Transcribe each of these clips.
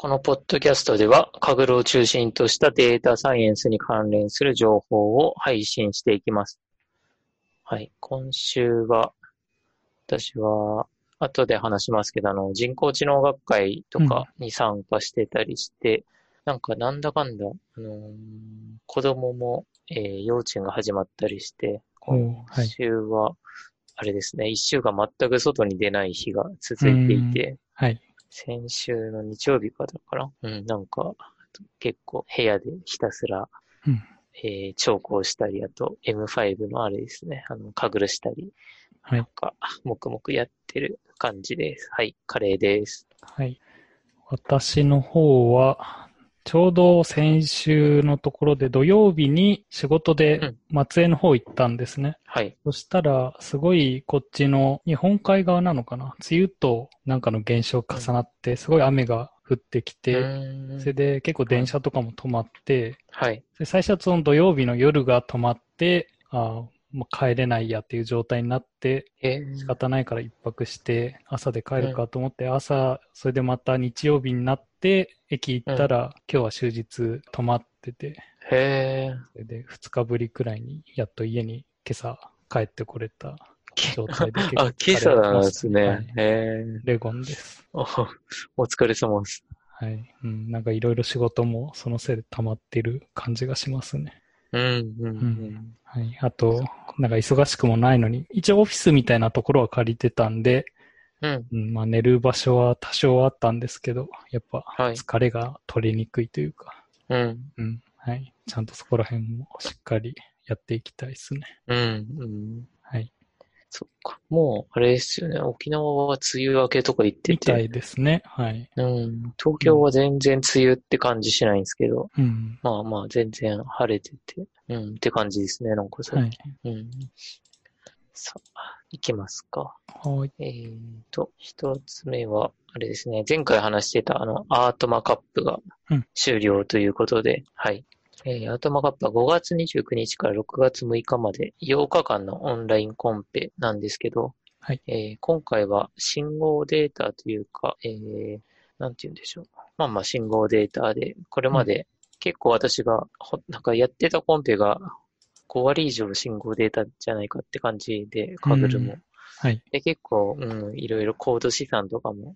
このポッドキャストでは、カグルを中心としたデータサイエンスに関連する情報を配信していきます。はい。今週は、私は、後で話しますけど、あの、人工知能学会とかに参加してたりして、なんかなんだかんだ、あのー子供も、えー幼稚園が始まったりして、今はい週は、あれですね、一週間全く外に出ない日が続いていて、はい。先週の日曜日かだから、うん、なんか、結構部屋でひたすら、うんえー聴講したり、あと M5 のあれですね、あの、かぐるしたり、はいなんか、黙々やってる感じです。はい、カレーです。はい。私の方は、ちょうど先週のところで土曜日に仕事で松江の方行ったんですね。はい。そしたら、すごいこっちの日本海側なのかな？梅雨となんかの現象重なって、すごい雨が降ってきうて、それで結構電車とかも止まって、はい。で最初はその土曜日の夜が止まって、ああ、もう帰れないやっていう状態になって、えー仕方ないから一泊して、朝で帰るかと思って、朝、それでまた日曜日になって、駅行ったら、今日は終日止まってて、へそれで2日ぶりくらいに、やっと家に今朝帰ってこれた状態で結構ー。あ、今朝なんですね。はいへーレゴンです。おお疲れ様です。はい。うん、なんかいろいろ仕事もそのせいで溜まってる感じがしますね。うん、うん、ううんん。はい。あと、なんか忙しくもないのに、一応オフィスみたいなところは借りてたんで、うん。うん、まあ寝る場所は多少あったんですけど、やっぱはい。疲れが取りにくいというか、うん。うん。はい。ちゃんとそこら辺もしっかりやっていきたいですね。うん。うん。はい。そっか。もう、あれですよね。沖縄は梅雨明けとか言ってて。みたいですね。はい。うん。東京は全然梅雨って感じしないんですけど、うん。まあまあ全然晴れてて、うん、って感じですね。なんか最はい近。。うん。さあ、行きますか。はい。えーと、一つ目は、あれですね。前回話してたあの、アートマカップがうん終了ということで、はい。えーアートマカップは5月29日から6月6日まで8日間のオンラインコンペなんですけど、はいえー今回は信号データというか、えーなんて言うんでしょう。まあまあ信号データで、これまで結構私が、ほなんかやってたコンペが5割以上信号データじゃないかって感じで、カグルも。うんはい。で、結構、うん、いろいろコード資産とかも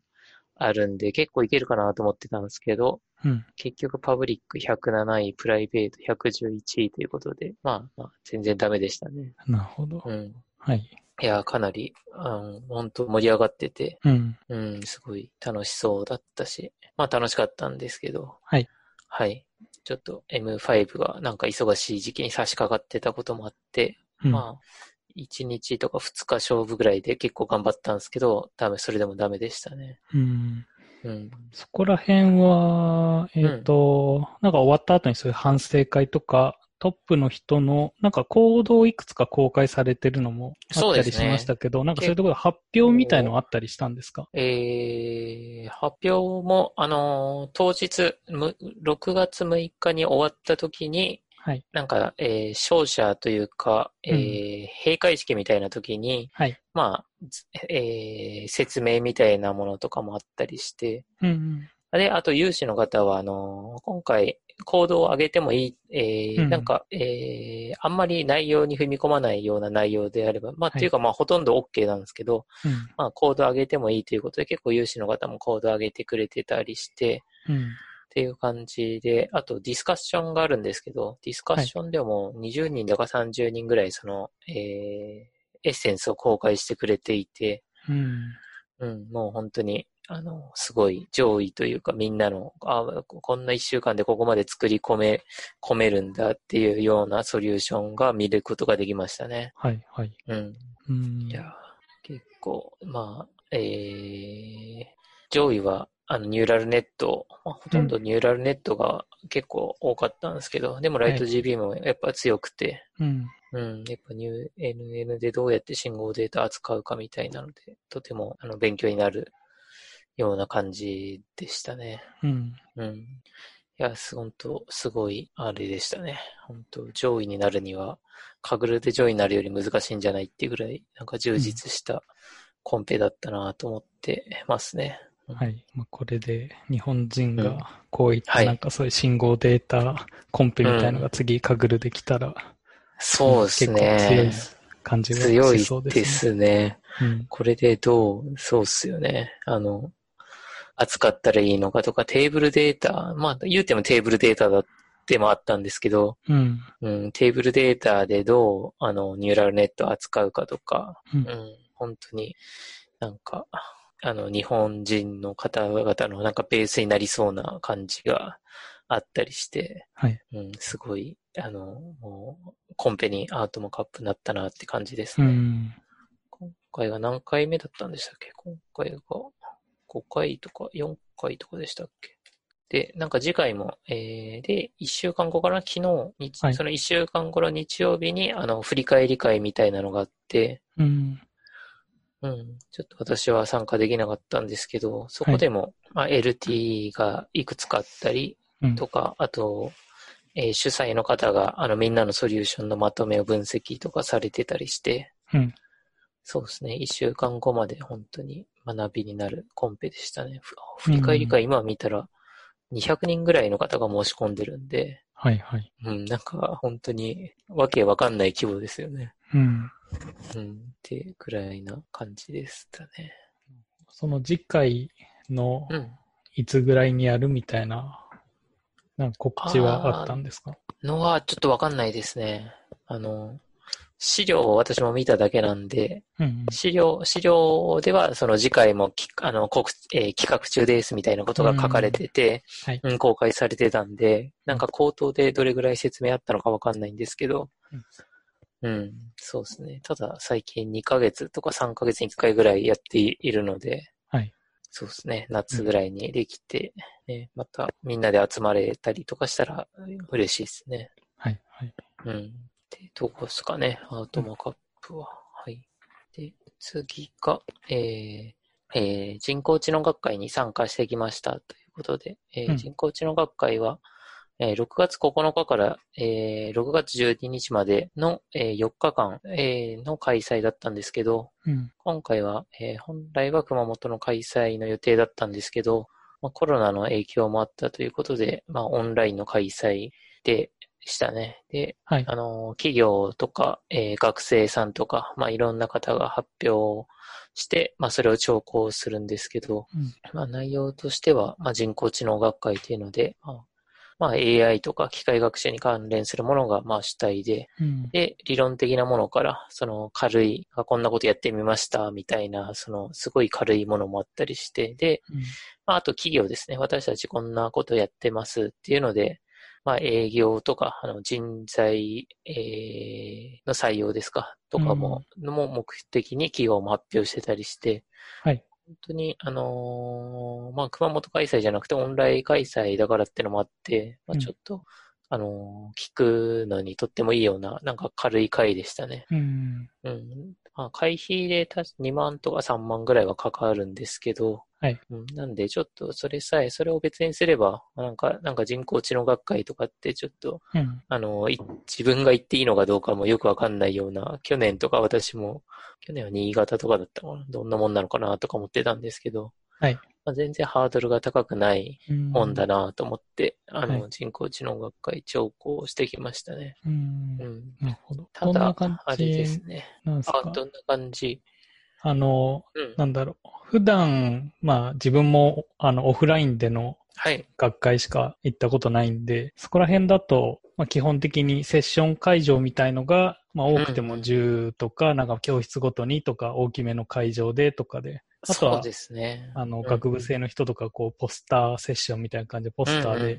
あるんで、結構いけるかなと思ってたんですけど、うん。結局パブリック107位、プライベート111位ということで、まあ、まあ、全然ダメでしたね。なるほど。うん。はい。いや、かなり、うん、本当盛り上がってて、うん。うん、すごい楽しそうだったし、まあ楽しかったんですけど、はい。はい。ちょっと M5 がなんか忙しい時期に差し掛かってたこともあって、うんまあ、1日とか2日勝負ぐらいで結構頑張ったんですけど、多分それでもダメでしたね。うん。うん。そこら辺は、えっ、と、なんか終わった後にそういう反省会とか、トップの人の、なんか行動をいくつか公開されてるのもあったりしましたけど、なんかそういうところで発表みたいのあったりしたんですか？えー、発表も、あのー当日、む6月6日に終わった時に、はい。なんか、えー、勝者というか、えー閉会式みたいな時に、はい。まあ、ずえー説明みたいなものとかもあったりして、うんうん。で、あと有志の方は、あの、今回、コードを上げてもいい、えーうんなんか、えーあんまり内容に踏み込まないような内容であれば、まあ、はいっていうか、まあ、ほとんど OK なんですけど、うん。まあ、コード上げてもいいということで、結構有志の方もコード上げてくれてたりして、うん。っていう感じで、あとディスカッションがあるんですけど、ディスカッションでも20人だか30人ぐらいその、えーエッセンスを公開してくれていて、うん。うん、もう本当に、あの、すごい上位というかみんなの、あこんな一週間でここまで作り込め、込めるんだっていうようなソリューションが見ることができましたね。はい。はい。うん。うん。いや、結構、まあ、えー、上位は、あの、ニューラルネット、まあ、ほとんどニューラルネットが結構多かったんですけど、でもライト GB もやっぱ強くて、うん。うん、やっぱニュー NN でどうやって信号データ扱うかみたいなので、とても、あの、勉強になるような感じでしたね。うん。うん。いや、す、本当すごい、あれでしたね。本当上位になるには、カグルで上位になるより難しいんじゃないっていうぐらい、なんか充実したコンペだったなと思ってますね。はい。まあ、これで日本人うんがこういったはいなんかそういう信号データコンペみたいのが次カグルできたら、そうです結構強いね。感じが強いしそうでですね。すね。うん。これでどう、そうっすよね。あの、扱ったらいいのかとか、テーブルデータ、まあ言うてもテーブルデータだってもあったんですけど、うん。うん、テーブルデータでどう、あの、ニューラルネットを扱うかとか、うんうん、本当になんか、あの、日本人の方々のなんかベースになりそうな感じがあったりして、はい。うん、すごい、あの、もう、コンペにアートもカップになったなって感じですうね。ん。今回が何回目だったんでしたっけ？今回が5回とか4回とかでしたっけ？で、なんか次回も、えー、で、1週間後から昨日、日はいその1週間後の日曜日に、あの、振り返り会みたいなのがあって、うん。うん、ちょっと私は参加できなかったんですけど、そこでも、まあ、LT がいくつかあったりうん。とか、あと、えー主催の方が、あの、みんなのソリューションのまとめを分析とかされてたりして、うん。そうですね。一週間後まで本当に学びになるコンペでしたね。ふ振り返り会、今見たら200人ぐらいの方が申し込んでるんで、はいはい。うん、なんか本当にわけわかんない規模ですよね。うん。うん、ってぐらいな感じでしたね。その次回のうん。いつぐらいにやるみたいな、なんか告知はあったんですか？のはちょっとわかんないですね。あの、資料を私も見ただけなんで、うん。資料、資料ではその次回もきあの、国えー企画中ですみたいなことが書かれてて、はい。うん、公開されてたんで、なんか口頭でどれぐらい説明あったのかわかんないんですけど、うん、そうですね。ただ最近2ヶ月とか3ヶ月に1回ぐらいやっているので、はい。そうですね。夏ぐらいにできて、ね、またみんなで集まれたりとかしたら嬉しいですね。はい。はい。うん。で、どこですかね、アートマカップは。はい。で、次が、えーえー人工知能学会に参加してきましたということで、えーうん人工知能学会は、えー6月9日から、えー6月12日までの、えー4日間、えーの開催だったんですけど、うん。今回は、えー本来は熊本の開催の予定だったんですけど、まあ、コロナの影響もあったということで、まあ、オンラインの開催でしたね。で、はい。あの、企業とか、えー学生さんとか、まあ、いろんな方が発表して、まあ、それを聴講するんですけど、うんまあ、内容としては、まあ、人工知能学会というので、まあ、まあ、AI とか機械学習に関連するものが、まあ、主体で、うん。で、理論的なものから、その軽い、あこんなことやってみました、みたいな、そのすごい軽いものもあったりして、で、うんまあ、あと企業ですね。私たちこんなことやってますっていうので、まあ、営業とか、あの、人材、えーの採用ですか、とかも、のも目的に企業も発表してたりして、はい。本当に、あのーまあ、熊本開催じゃなくてオンライン開催だからってのもあって、まあ、うんちょっと、あのー聞くのにとってもいいような、なんか軽い会でしたね。うん。うん。まあ、会費でた2万とか3万ぐらいはかかるんですけど、はい。うん、なんで、ちょっとそれさえ、それを別にすれば、なんか、なんか人工知能学会とかってちょっと、うん。あの、い自分が行っていいのかどうかもよくわかんないような、去年とか私も、去年は新潟とかだったかな、どんなもんなのかなとか思ってたんですけど、はい。まあ、全然ハードルが高くないうんもんだなと思って、あの、はい人工知能学会聴講してきましたね。うんう。ん。なるほど。ただどんな感、あれですじね。なんですか？あ、どんな感じ？あの、うん。なんだろう。普段、まあ自分も、あの、オフラインでのはい。学会しか行ったことないんで、そこら辺だと、まあ基本的にセッション会場みたいのが、まあ多くてもうんうん10とか、なんか教室ごとにとか大きめの会場でとかで、あとはそうですね。あの、うん学部生の人とか、こう、ポスターセッションみたいな感じで、ポスターで、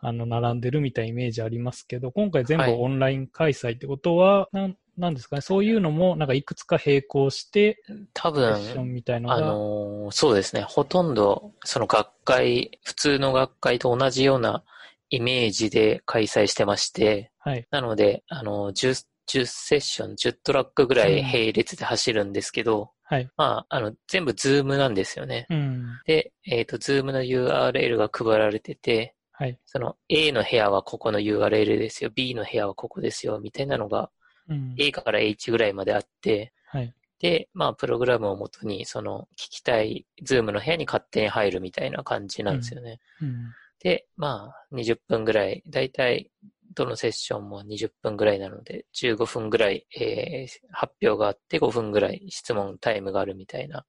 あの、並んでるみたいなイメージありますけど、今回全部はいオンライン開催ってことは、なん、なんですかね、そういうのも、なんかいくつか並行して、多セッション分、みたいのが、あのーそうですね。ほとんど、その学会、普通の学会と同じようなイメージで開催してまして、はい。なので、あの、10、10セッション、10トラックぐらいうん並列で走るんですけど、はい。まあ、あの、全部 Zoom なんですよね。うん。で、えっ、と、 Zoom の URL が配られてて、はい。その A の部屋はここの URL ですよ、B の部屋はここですよ、みたいなのがうん。A から H ぐらいまであって、はい。で、まあ、プログラムをもとに、その、聞きたい、ズームの部屋に勝手に入るみたいな感じなんですよね。うん。で、まあ、20分ぐらい、だいたい、どのセッションも20分ぐらいなので、15分ぐらい、えー発表があって5分ぐらい質問タイムがあるみたいな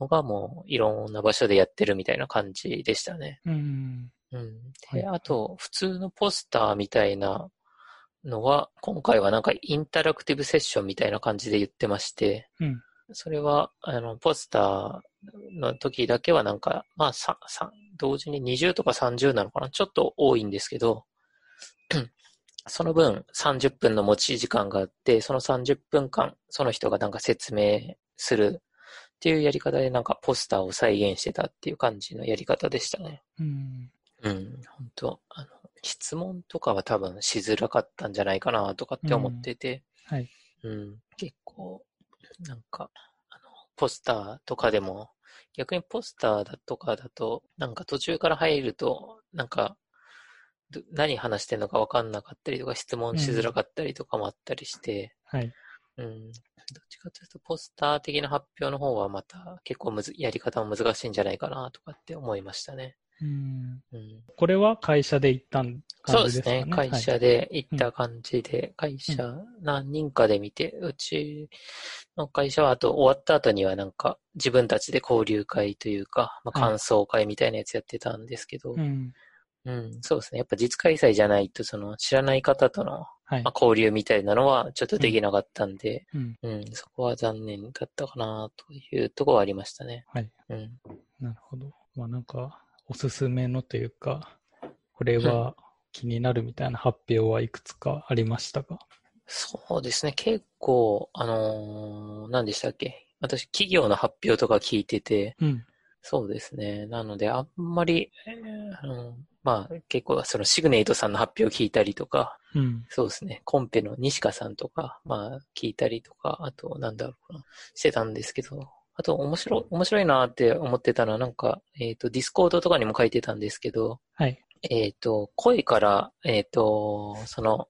のがもういろんな場所でやってるみたいな感じでしたね。うん。うん。で、はいあと、普通のポスターみたいなのは、今回はなんかインタラクティブセッションみたいな感じで言ってまして、うん。それは、あの、ポスターの時だけはなんか、まあ、同時に20とか30なのかな？ちょっと多いんですけど、その分30分の持ち時間があって、その30分間、その人がなんか説明するっていうやり方でなんかポスターを再現してたっていう感じのやり方でしたね。うん。うん、本当あの、質問とかは多分しづらかったんじゃないかなとかって思ってて、はい。うん、結構、なんか、あの、ポスターとかでも、逆にポスターだとかだと、なんか途中から入ると、なんか、ど何話してんのか分かんなかったりとか、質問しづらかったりとかもあったりして、はい。うん、どっちかというと、ポスター的な発表の方はまた結構むず、やり方も難しいんじゃないかなとかって思いましたね。うん。うんこれは会社で行ったんそうで感じですね。ね。会社で行った感じで、会社何人かで見て、うちの会社はあと終わった後にはなんか自分たちで交流会というか、まあ、はい感想会みたいなやつやってたんですけど、はい。うん。うん、そうですね。やっぱ実開催じゃないと、その知らない方との、はいまあ、。交流みたいなのはちょっとできなかったんで、うん。うん、そこは残念だったかなというところはありましたね。はい。うん。なるほど。まあなんか、おすすめのというか、これは気になるみたいな発表はいくつかありましたか？そうですね。結構、あのー何でしたっけ？私、企業の発表とか聞いてて、うん。そうですね。なので、あんまり、えーうんまあ、結構、そのシグネイトさんの発表聞いたりとか、うん。そうですね。コンペの西川さんとか、まあ、聞いたりとか、あと、なんだろうな、してたんですけど、あと、面白い、面白いなって思ってたのは、なんか、えっ、と、 Discord とかにも書いてたんですけど、はい。えっ、と、声から、えっ、と、その、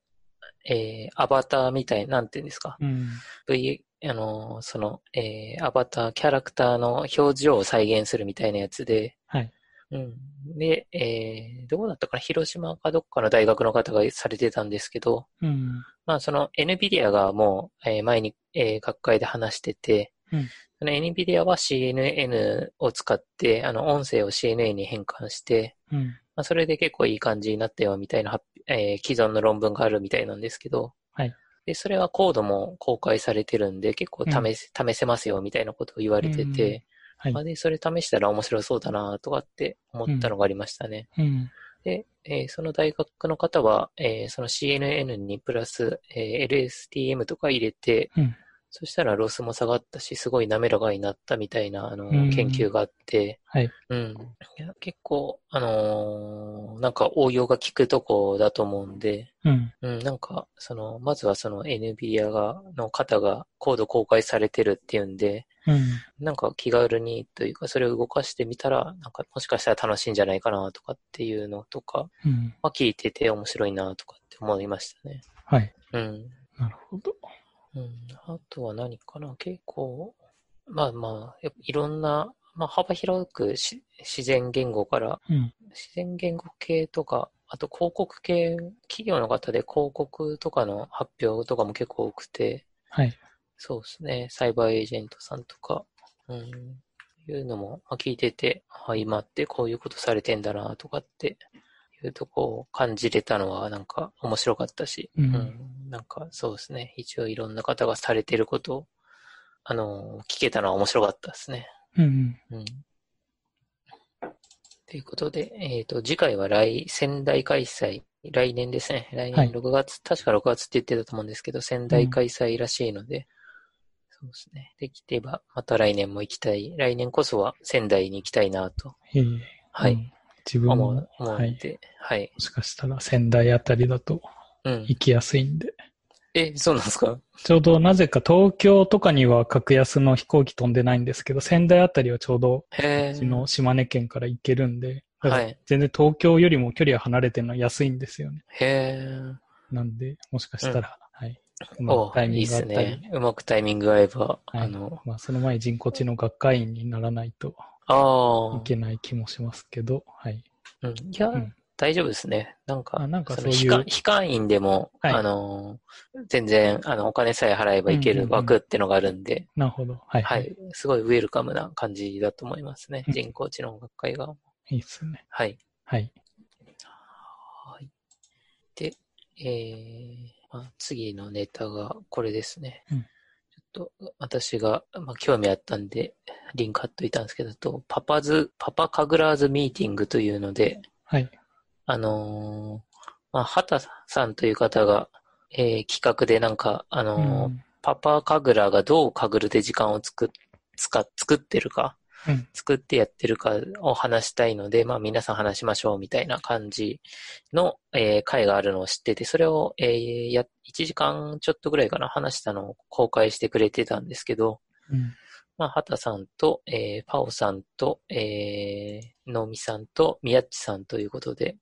えーアバターみたい、なんていうんですか。うん。V、あの、その、えーアバター、キャラクターの表情を再現するみたいなやつで、はい。うん。で、えーどこだったかな？広島かどっかの大学の方がされてたんですけど、うん。まあ、その NVIDIA がもう、えー前に、えー学会で話してて、うんその NVIDIA は CNN を使って、あの、音声を CNN に変換して、うん。まあ、それで結構いい感じになったよ、みたいな発、えー既存の論文があるみたいなんですけど、はい。で、それはコードも公開されてるんで、結構試せ、試せますよ、みたいなことを言われてて、はいまあ、。で、それ試したら面白そうだな、とかって思ったのがありましたね。うん。で、えーその大学の方は、えーその CNN にプラス、えー LSTM とか入れて、うんそしたらロスも下がったし、すごい滑らかになったみたいな、あの、うん研究があって、はい。うん。結構、あのーなんか応用が効くとこだと思うんで、うん。うん、なんか、その、まずはその NVIDIA が、の方がコード公開されてるっていうんで、うん。なんか気軽にというか、それを動かしてみたら、なんかもしかしたら楽しいんじゃないかなとかっていうのとか、うん。まあ聞いてて面白いなとかって思いましたね。はい。うん。なるほど。うん。あとは何かな？結構、まあまあ、いろんな、まあ幅広くし自然言語から、うん。自然言語系とか、あと広告系、企業の方で広告とかの発表とかも結構多くて、はい。そうですね。サイバーエージェントさんとか、うん、いうのもまあ聞いてて、あ、今ってこういうことされてんだなとかっていうとこを感じれたのはなんか面白かったし、うんなんかそうですね。一応いろんな方がされてることを、あの、聞けたのは面白かったですね。うん。うん。ということで、えっ、と、次回は来、仙台開催、来年ですね。来はい年6月、確か6月って言ってたと思うんですけど、仙台開催らしいので、そうですね。できれば、また来年も行きたい。来年こそは仙台に行きたいなと、ええはいうん自分も思う、、思はい。はい。もしかしたら仙台あたりだとうん。行きやすいんで。え、そうなんですか？ちょうどなぜか東京とかには格安の飛行機飛んでないんですけど、仙台あたりはちょうど。うちの島根県から行けるんで、はい。全然東京よりも距離は離れてるのは安いんですよね。へえ。なんで、もしかしたら、はい、うまタイミいいっすングがあったり。ね。うまくタイミングが合えば、はいあの、まあ、その前に人工知能学会員にならないとあいけない気もしますけど、はい。あ、うん、いや、うん大丈夫ですね。なんか、あなんかそそういうの非会員でも、はいあの、全然、あの、お金さえ払えばいけるうんうんうん枠ってのがあるんで、なるほど。はい。は。い。すごいウェルカムな感じだと思いますね。うん人工知能学会が。いいっすね。はい。はい。はい。で、えーまあ、次のネタがこれですね。うんちょっと私が、まあ、興味あったんで、リンク貼っといたんですけど、とパパズ、パパカグラーズミーティングというので、はい。あのーまあ、畑さんという方が、えー企画でなんか、あのーうんパパカグラがどうカグルで時間を作っ、使っ、作ってるか、うん作ってやってるかを話したいので、まあ皆さん話しましょうみたいな感じの、えー会があるのを知ってて、それを、えーや、1時間ちょっとぐらいかな、話したのを公開してくれてたんですけど、うん。まあ、畑さんと、えーパオさんと、えー、ノミさんと、ミヤッチさんということで、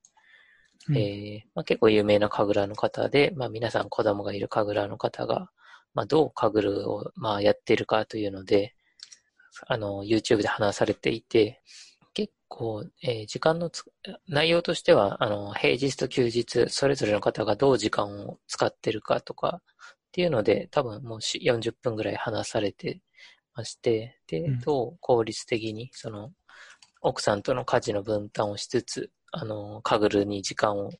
うんえーまあ、結構有名な神楽の方で、まあ、皆さん子供がいる神楽の方が、まあ、どう神楽を、まあ、やってるかというので、あの、YouTube で話されていて、結構、えー時間のつ内容としては、あの、平日と休日、それぞれの方がどう時間を使ってるかとか、っていうので、多分もうし40分ぐらい話されてまして、でうん、どう効率的に、その、奥さんとの家事の分担をしつつ、あの、カグルに時間を、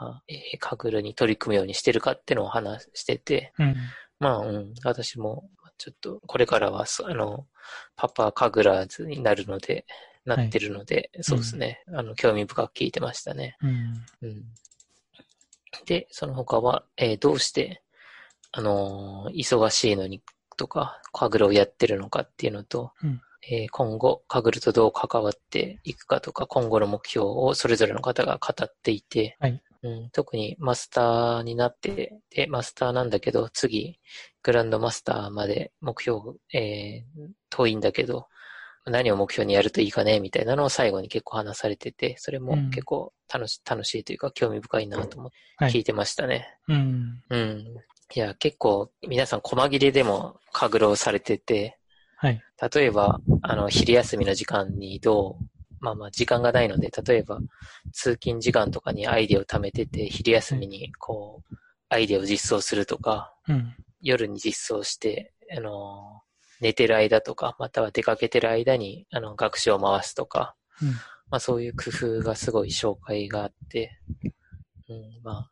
まあえーカグルに取り組むようにしてるかっていうのを話してて、うん。まあ、うん、私も、ちょっと、これからは、そあの、パパカグラーズになるので、なってるので、そうですね、あの、興味深く聞いてましたね。うん。うん。で、その他は、えーどうして、あのー忙しいのにとか、カグルをやってるのかっていうのと、うんえー今後、カグルとどう関わっていくかとか、今後の目標をそれぞれの方が語っていて、はいうん、特にマスターになって、で、マスターなんだけど、次、グランドマスターまで目標、えー遠いんだけど、何を目標にやるといいかね、みたいなのを最後に結構話されてて、それもうん結構楽し、楽しいというか興味深いなと思ってはい聞いてましたね。うん。うん。いや、結構皆さん細切れでもカグロをされてて、はい。例えば、あの、昼休みの時間にどう、まあまあ時間がないので、例えば通勤時間とかにアイデアを貯めてて、昼休みにこう、アイデアを実装するとか、うん。夜に実装して、あの、寝てる間とか、または出かけてる間に、あの、学習を回すとか、うん。まあそういう工夫がすごい紹介があって、うん、ま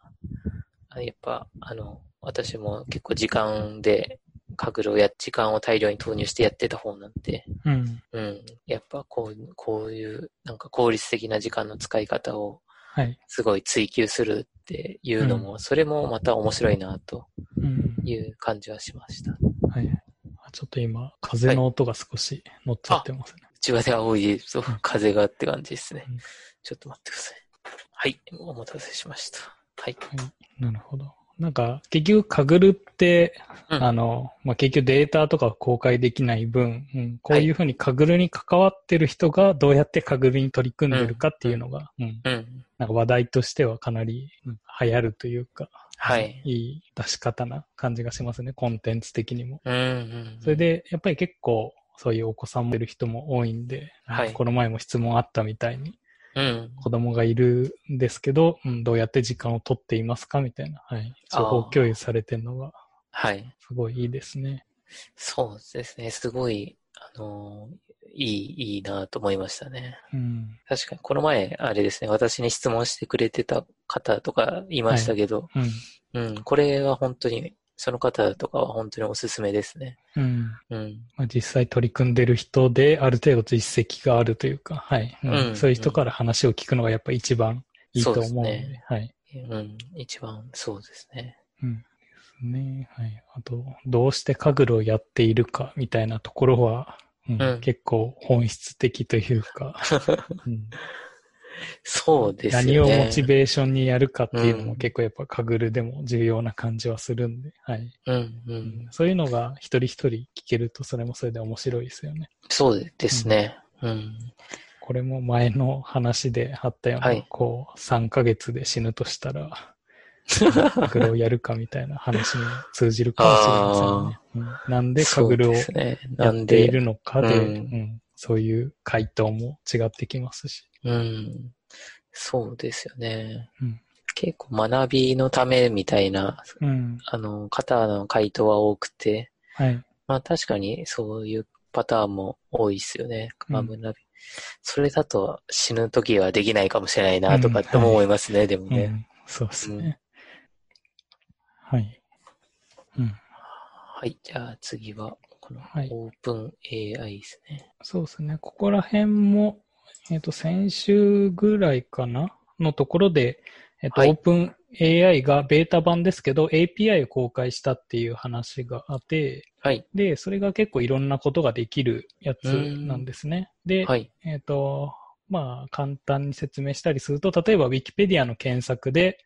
あ、やっぱ、あの、私も結構時間で、カグルをや、時間を大量に投入してやってた方なんで、うん。うん、やっぱこう、こういう、なんか効率的な時間の使い方をはい。すごい追求するっていうのも、それもまた面白いなとうん。いう感じはしました。はい。あちょっと今、風の音が少し乗っちゃってますね。うちわで青いそううん風がって感じですねうん。ちょっと待ってください。はい、お待たせしました。はい。はい。なるほど。なんか、結局、カグルって、うんあの、まあ、結局データとか公開できない分、うん、こういうふうにカグルに関わってる人がどうやってカグルに取り組んでるかっていうのが、うん、うん。なんか話題としてはかなり、うん流行るというか、はい。いい出し方な感じがしますね、コンテンツ的にも。うん、うん。それ、で、やっぱり結構、そういうお子さんもいる人も多いんで、はいこの前も質問あったみたいに、うん。子供がいるんですけど、うん、どうやって時間を取っていますかみたいな、はい。情報共有されてるのが、はい。すごいいいですね。そうですね。すごい、あのーいい、いいなと思いましたね。うん。確かに、この前、あれですね、私に質問してくれてた方とかいましたけど、うん。うん、これは本当に、その方とかは本当におすすめですね。うん。うん。まあ、実際取り組んでる人で、ある程度実績があるというか、はい。うんうんそういう人から話を聞くのがやっぱ一番いいと思うので、そうですねはい。うん、一番そうですね。うん。ね。はい。あと、どうしてカグルをやっているかみたいなところは、うんうん結構本質的というか、うんそうですね。をモチベーションにやるかっていうのうんも結構やっぱカグルでも重要な感じはするんで、はい。うん、ううんん。そういうのが一人一人聞けるとそれもそれで面白いですよね。そうですね。うん。これも前の話であったような、はいこう、3ヶ月で死ぬとしたら、カグルをやるかみたいな話に通じるかもしれませんね。うん、なんでカグルをやっているのかで、でうん、そういう回答も違ってきますし。うん。そうですよね。うん、結構学びのためみたいな、うん、あの、方の回答は多くて、はい。まあ確かにそういうパターンも多いですよね。まあ、学び。それだと死ぬ時はできないかもしれないなとかって思いますね、はい、でもね、うん。そうですね。はい。うん。はい。じゃあ次は、このオープン AI ですね。はい、そうですね。ここら辺も、えっ、ー、と、先週ぐらいかなのところで、えっ、ー、と、はい、オープン AI がベータ版ですけど、API を公開したっていう話があって、はい。で、それが結構いろんなことができるやつなんですね。で、はい。えっ、ー、と、まあ、簡単に説明したりすると、例えば Wikipedia の検索で、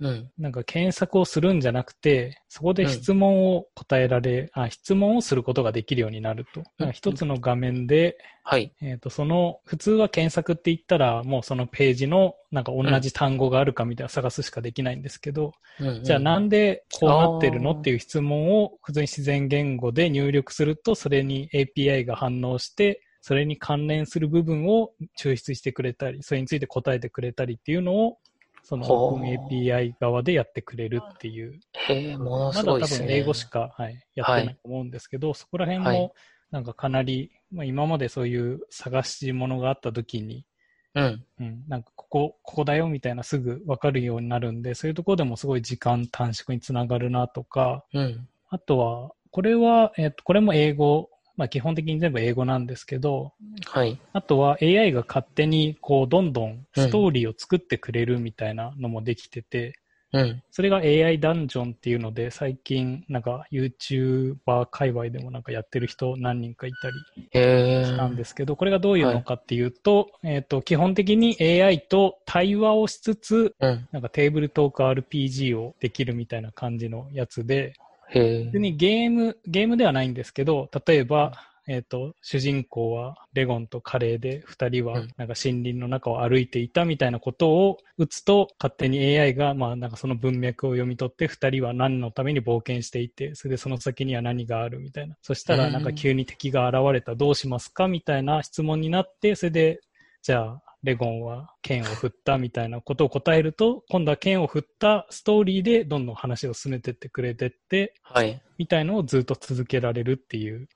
うん、なんか検索をするんじゃなくて、そこで質問を答えられ、うん、あ質問をすることができるようになると。一つの画面で、はい。えっ、ー、と、その、普通は検索って言ったら、もうそのページの、なんか同じ単語があるかみたいな探すしかできないんですけど、うんうん、じゃあなんでこうなってるのっていう質問を普通に自然言語で入力すると、それに API が反応して、それに関連する部分を抽出してくれたり、それについて答えてくれたりっていうのをその OpenAPI 側でやってくれるっていう。へえ、ものすごいですね。まだ多分英語しか、はい、やってないと思うんですけど、はい、そこら辺もなんかかなり、まあ、今までそういう探し物があった時に、うん。うん。なんかここ、ここだよみたいなすぐわかるようになるんで、そういうところでもすごい時間短縮につながるなとか、うん。あとは、これは、えっ、と、これも英語まあ基本的に全部英語なんですけど、はい。あとは AI が勝手にこうどんどんストーリーを作ってくれるみたいなのもできてて、うん。それが AI ダンジョンっていうので、最近なんか YouTuber 界隈でもなんかやってる人何人かいたりしたんですけど、これがどういうのかっていうと、はい、えっ、ー、と、基本的に AI と対話をしつつ、うん、なんかテーブルトーク RPG をできるみたいな感じのやつで、別にゲーム、ゲームではないんですけど、例えば、えっ、ー、と、主人公はレゴンとカレーで、二人はなんか森林の中を歩いていたみたいなことを打つと、勝手に AI が、まあなんかその文脈を読み取って、二人は何のために冒険していて、それでその先には何があるみたいな。そしたらなんか急に敵が現れた、どうしますかみたいな質問になって、それで、じゃあ、レゴンは剣を振ったみたいなことを答えると、今度は剣を振ったストーリーでどんどん話を進めてってくれてって、はい。みたいのをずっと続けられるっていう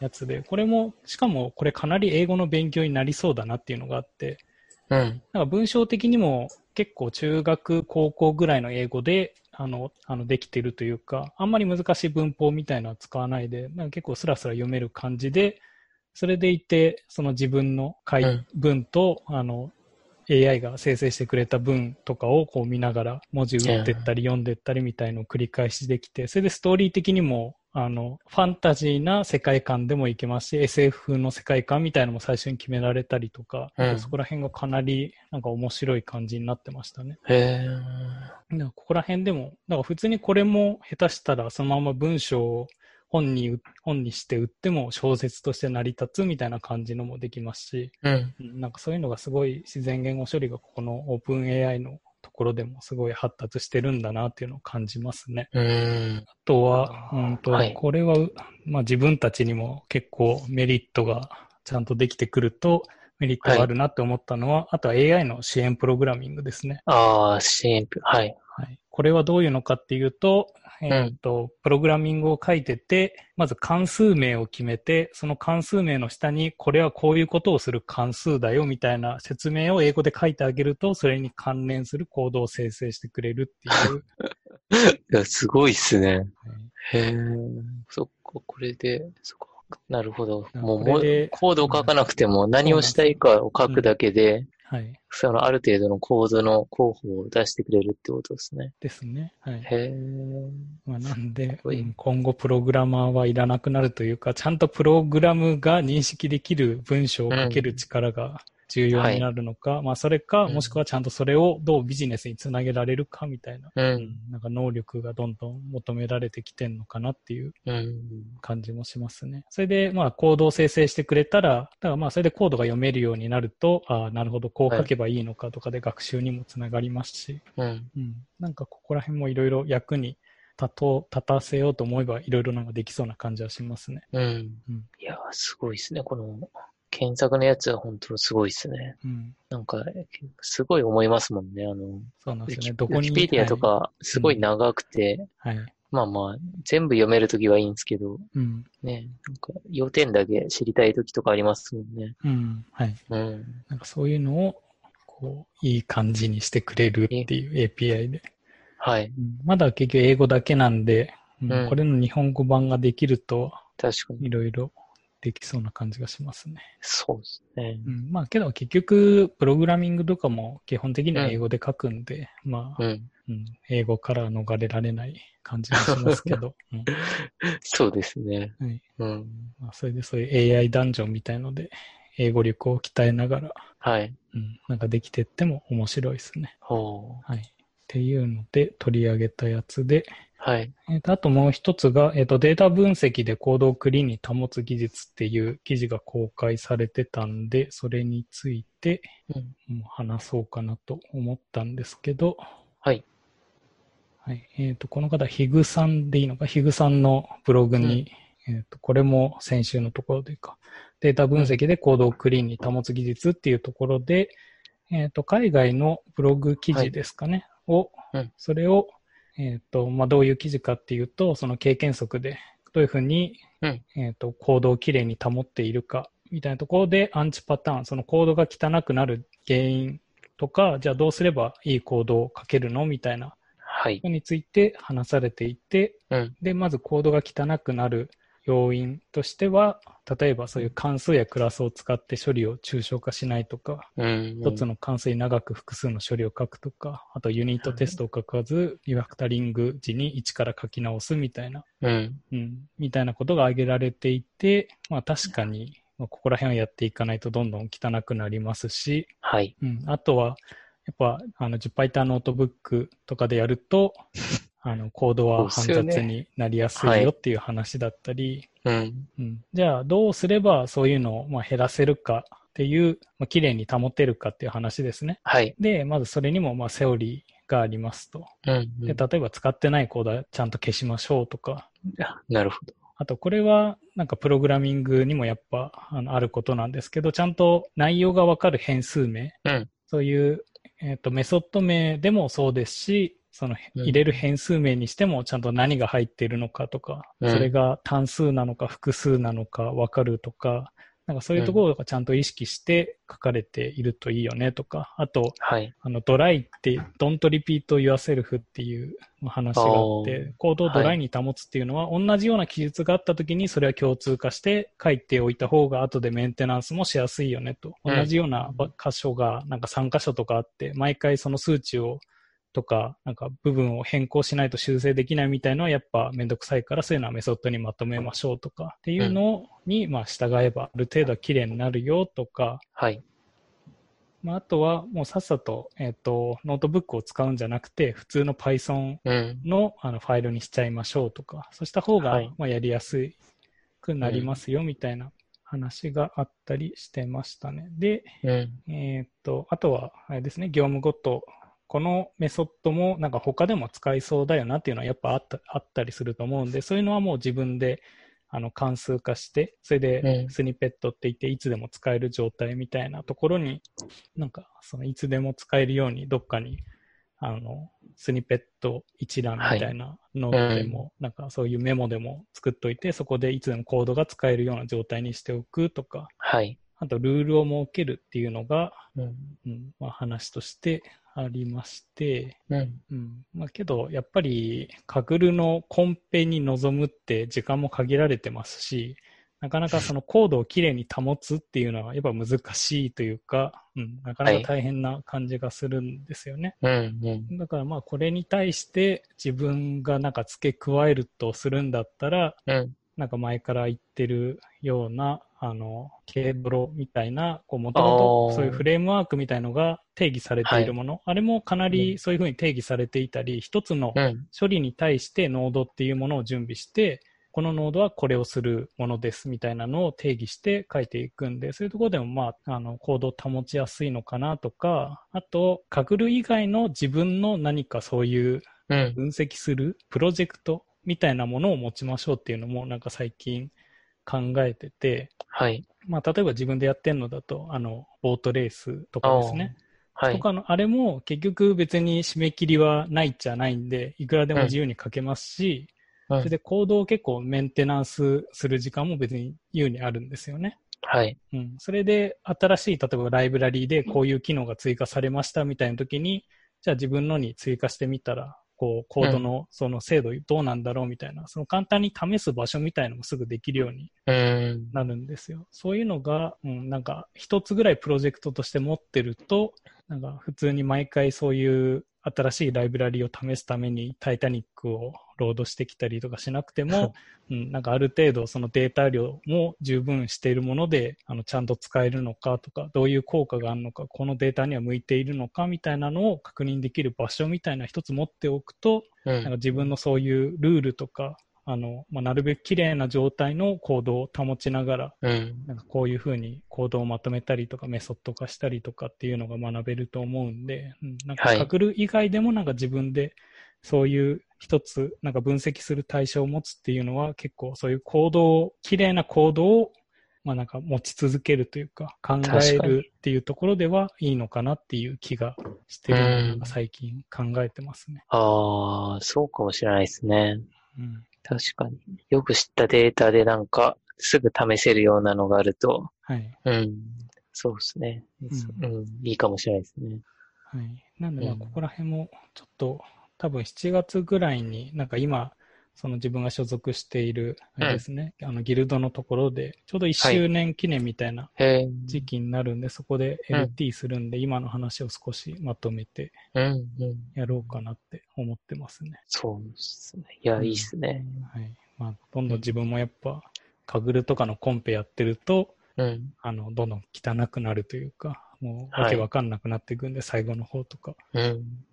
やつで、これも、しかもこれかなり英語の勉強になりそうだなっていうのがあって、うん。なんか文章的にも結構中学、高校ぐらいの英語で、あの、あの、できてるというか、あんまり難しい文法みたいなのは使わないで、なんか結構スラスラ読める感じで、それでいて、その自分の回文と、うん、あの、AI が生成してくれた文とかをこう見ながら文字打ってったり読んでったりみたいのを繰り返しできて、それでストーリー的にもあの、ファンタジーな世界観でもいけますし、SF 風の世界観みたいなのも最初に決められたりとか、うん、そこら辺がかなりなんか面白い感じになってましたね。へー。ここら辺でも、だから普通にこれも下手したらそのまま文章を本に、本にして売っても小説として成り立つみたいな感じのもできますし、うん、なんかそういうのがすごい自然言語処理がここのオープン AI のところでもすごい発達してるんだなっていうのを感じますね。うん。あとは、うんと、はい、これは、まあ自分たちにも結構メリットがちゃんとできてくると、メリットがあるなって思ったのは、はい、あとは AI の支援プログラミングですね。ああ、支援、はい。はい。これはどういうのかっていうと、えっ、ー、と、プログラミングを書いてて、まず関数名を決めて、その関数名の下に、これはこういうことをする関数だよみたいな説明を英語で書いてあげると、それに関連するコードを生成してくれるっていう。いや、すごいっすね。はい、へえ、そっか、これで、そっか。なるほど。もう、もうコードを書かなくても何をしたいかを書くだけで、はい。そのある程度のコードの候補を出してくれるってことですね。ですね。はい。へえ。まあ、なんで、今後プログラマーはいらなくなるというか、ちゃんとプログラムが認識できる文章を書ける力が重要になるのか、はい、まあそれか、もしくはちゃんとそれをどうビジネスにつなげられるかみたいな、うん、なんか能力がどんどん求められてきてんのかなっていう感じもしますね。それでまあコードを生成してくれたら、だからまあそれでコードが読めるようになると、ああ、なるほど、こう書けばいいのかとかで学習にもつながりますし、うん、うん、なんかここら辺もいろいろ役に立と立たせようと思えばいろいろなんかできそうな感じはしますね。うん。うん、いや、すごいですね。この検索のやつは本当すごいですね。うん。なんか、すごい思いますもんね。あの、そうなんですよね。どこに。ウィキペディアとか、すごい長くて、はい、まあまあ、全部読めるときはいいんですけど、うん、ね、なんか、要点だけ知りたいときとかありますもんね。うん、はい。うん。なんかそういうのを、こう、いい感じにしてくれるっていう API で。はい。まだ結局英語だけなんで、うん、これの日本語版ができると、確かに。いろいろできそうな感じがしますね。そうですね。うん、まあけど結局、プログラミングとかも基本的には英語で書くんで、うん、まあ、うん、うん、英語から逃れられない感じがしますけど。うん、そうですね。はい。うん。まあそれでそういう AI ダンジョンみたいので、英語力を鍛えながら、はい。うん、なんかできてっても面白いですね。ほう。はい。っていうので取り上げたやつで、はい。えー、とあともう一つが、えっ、ー、と、データ分析でコードをクリーンに保つ技術っていう記事が公開されてたんで、それについて、話そうかなと思ったんですけど、はい。はい。えっ、ー、と、この方、ヒグさんでいいのか、ヒグさんのブログに、うん、えっ、と、これも先週のところでか、データ分析でコードをクリーンに保つ技術っていうところで、えっ、と、海外のブログ記事ですかね、はい、を、うん、それをえっ、ー、と、まあ、どういう記事かっていうと、その経験則で、どういうふうに、うん、えっ、と、コードをきれいに保っているか、みたいなところで、アンチパターン、そのコードが汚くなる原因とか、じゃあどうすればいいコードを書けるの？みたいな、はい。について話されていて、うん、で、まずコードが汚くなる要因としては、例えばそういう関数やクラスを使って処理を抽象化しないとか、一、うん。うん、つの関数に長く複数の処理を書くとか、あとユニットテストを書かず、リファクタリング時に一から書き直すみたいな、うん、うん、みたいなことが挙げられていて、まあ確かに、まあ、ここら辺をやっていかないとどんどん汚くなりますし、はい。うん、あとは、やっぱ、あの、10パイターノートブックとかでやると、あの、コードは煩雑になりやすいよっていう話だったり、はい、うんうん、じゃあどうすればそういうのをまあ減らせるかっていう、まあ、綺麗に保てるかっていう話ですね。はい。で、まずそれにもまあセオリーがありますと、うん、うん、で。例えば使ってないコードはちゃんと消しましょうとか。なるほど。あと、これは、なんかプログラミングにもやっぱ、あの、あることなんですけど、ちゃんと内容がわかる変数名、うん、そういう、えっ、ー、と、メソッド名でもそうですし、その入れる変数名にしてもちゃんと何が入っているのかとか、うん、それが単数なのか複数なのか分かるとか、なんかそういうところがちゃんと意識して書かれているといいよねとか、あと、はい、あのドライって、don't repeat yourself っていう話があって、コードを DRY に保つっていうのは、同じような記述があった時にそれは共通化して書いておいた方が後でメンテナンスもしやすいよねと。同じような箇所がなんか3箇所とかあって、毎回その数値をとか、なんか部分を変更しないと修正できないみたいのはやっぱめんどくさいからそういうのはメソッドにまとめましょうとかっていうのに、まあ従えばある程度は綺麗になるよとか、はい。まあ、あとはもうさっさと、えっ、ー、と、ノートブックを使うんじゃなくて、普通の Python の,、あのファイルにしちゃいましょうとか、そうした方が、まあやりやすくなりますよみたいな話があったりしてましたね。で、うん、えっ、と、あとは、あれですね、業務ごとこのメソッドもなんか他でも使いそうだよなっていうのはやっぱあったあったりすると思うんで、そういうのはもう自分であの関数化して、それでスニペットって言っていつでも使える状態みたいなところに、なんかそのいつでも使えるようにどっかにあのスニペット一覧みたいなのでも、はい、なんかそういうメモでも作っといて、そこでいつでもコードが使えるような状態にしておくとか、はい、あとルールを設けるっていうのが、うん。うんまあ、話としてありまして、うん。うん。まあ、けどやっぱりカグルのコンペに臨むって時間も限られてますし、なかなかそのコードをきれいに保つっていうのはやっぱ難しいというか、うん、なかなか大変な感じがするんですよね。はいうんうん、だからまあこれに対して自分がなんか付け加えるとするんだったら、うん、なんか前から言ってるような、あの、軽泥みたいな、こう、もともとそういうフレームワークみたいのが定義されているもの、はい、あれもかなりそういうふうに定義されていたり、一、つの処理に対してノードっていうものを準備して、このノードはこれをするものですみたいなのを定義して書いていくんで、そういうところでも、まあ、あの、コードを保ちやすいのかなとか、あと、カグル以外の自分の何かそういう分析するプロジェクトみたいなものを持ちましょうっていうのも、なんか最近考えてて、はい。まあ、例えば自分でやってるのだと、あの、ボートレースとかですね。はい。とかの、あれも結局別に締め切りはないっちゃないんで、いくらでも自由に書けますし、それでコードを結構メンテナンスする時間も別に優にあるんですよね。はい。うん。それで新しい、例えばライブラリーでこういう機能が追加されましたみたいな時に、じゃあ自分のに追加してみたら、こう、コードのその精度どうなんだろうみたいな、うん、その簡単に試す場所みたいのもすぐできるようになるんですよ。そういうのが、うん、なんか一つぐらいプロジェクトとして持ってると、なんか普通に毎回そういう新しいライブラリを試すためにタイタニックをロードしてきたりとかしなくても、うん、なんかある程度そのデータ量も十分しているもので、あの、ちゃんと使えるのかとか、どういう効果があるのか、このデータには向いているのかみたいなのを確認できる場所みたいな一つ持っておくと、うん、なんか自分のそういうルールとか、あの、まあ、なるべく綺麗な状態のコードを保ちながら、うん、なんかこういうふうにコードをまとめたりとかメソッド化したりとかっていうのが学べると思うんで、うん、なんかかぐる以外でもなんか自分でそういう一つなんか分析する対象を持つっていうのは結構そういう行動、綺麗な行動をまあなんか持ち続けるというか考えるっていうところではいいのかなっていう気がしてるのが最近考えてますね。ああ、そうかもしれないですね。うん、確かに。よく知ったデータでなんか、すぐ試せるようなのがあると、はい。うん。そうですね、うん。うん。いいかもしれないですね。はい。なんで、まあ、ここら辺も、ちょっと、多分7月ぐらいに、なんか今、その自分が所属している、あれですね、うん、あのギルドのところで、ちょうど1周年記念みたいな時期になるんで、はい、そこで LT するんで、うん、今の話を少しまとめて、やろうかなって思ってますね。そうですね。いや、いいっすね。はい。まあ、どんどん自分もやっぱ、カグルとかのコンペやってると、うん、あの、どんどん汚くなるというか、もうわけわかんなくなっていくんで、はい、最後の方とか。うん。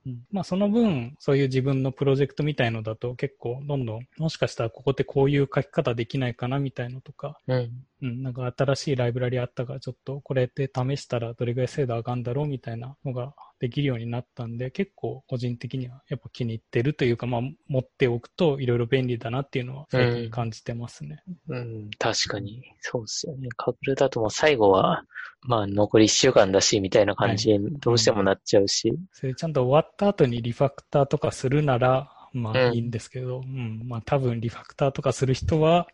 うん、まあその分、そういう自分のプロジェクトみたいのだと結構どんどん、もしかしたらここってこういう書き方できないかなみたいのとか、うん。うん、なんか新しいライブラリあったからちょっとこれで試したらどれぐらい精度上がるんだろうみたいなのができるようになったんで、結構個人的にはやっぱ気に入ってるというか、まあ持っておくといろいろ便利だなっていうのは最近感じてますね。うん、うん、確かに。そうですよね。カブルだともう最後は、まあ残り1週間だしみたいな感じにどうしてもなっちゃうし。はいうん、それちゃんと終わった後にリファクターとかするなら、まあいいんですけど、うん、うん、まあ多分リファクターとかする人は、